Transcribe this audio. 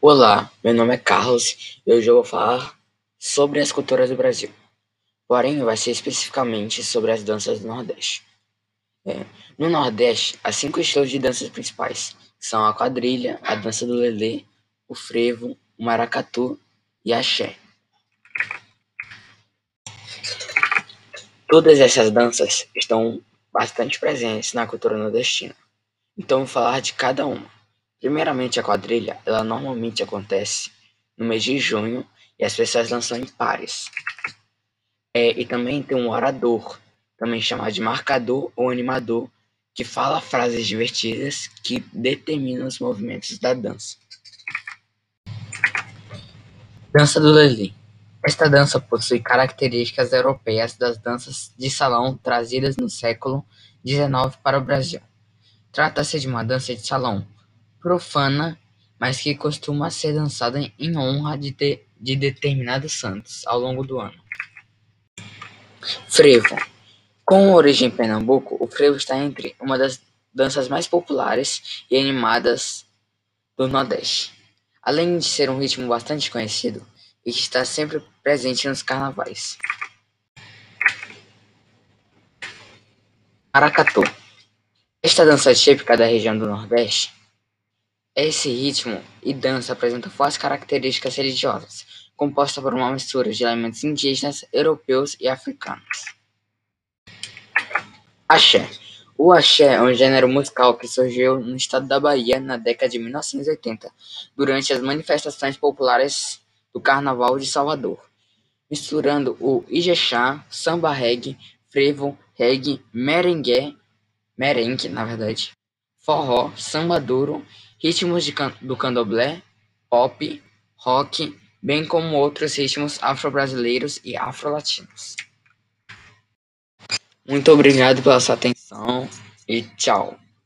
Olá, meu nome é Carlos e hoje eu vou falar sobre as culturas do Brasil. Porém, vai ser especificamente sobre as danças do Nordeste. É, no Nordeste, há cinco estilos de danças principais, são a quadrilha, a dança do lelê, o frevo, o maracatu e a axé. Todas essas danças estão bastante presentes na cultura nordestina. Então, vou falar de cada uma. Primeiramente, a quadrilha, ela normalmente acontece no mês de junho e as pessoas dançam em pares. É, e também tem um orador, também chamado de marcador ou animador, que fala frases divertidas que determinam os movimentos da dança. Dança do Lelê. Esta dança possui características europeias das danças de salão trazidas no século XIX para o Brasil. Trata-se de uma dança de salão profana, mas que costuma ser dançada em honra de, de, de determinados santos ao longo do ano. Frevo. Com origem em Pernambuco, o frevo está entre uma das danças mais populares e animadas do Nordeste. Além de ser um ritmo bastante conhecido e que está sempre presente nos carnavais. Maracatu. Esta dança típica da região do Nordeste, esse ritmo e dança apresenta fortes características religiosas, composta por uma mistura de elementos indígenas, europeus e africanos. Axé. O axé é um gênero musical que surgiu no estado da Bahia na década de 1980, durante as manifestações populares do Carnaval de Salvador, misturando o ijexá, samba reggae, frevo, reggae, merengue merengue, na verdade, forró, samba duro, ritmos can do candomblé, pop, rock, bem como outros ritmos afro-brasileiros e afro-latinos. Muito obrigado pela sua atenção e tchau.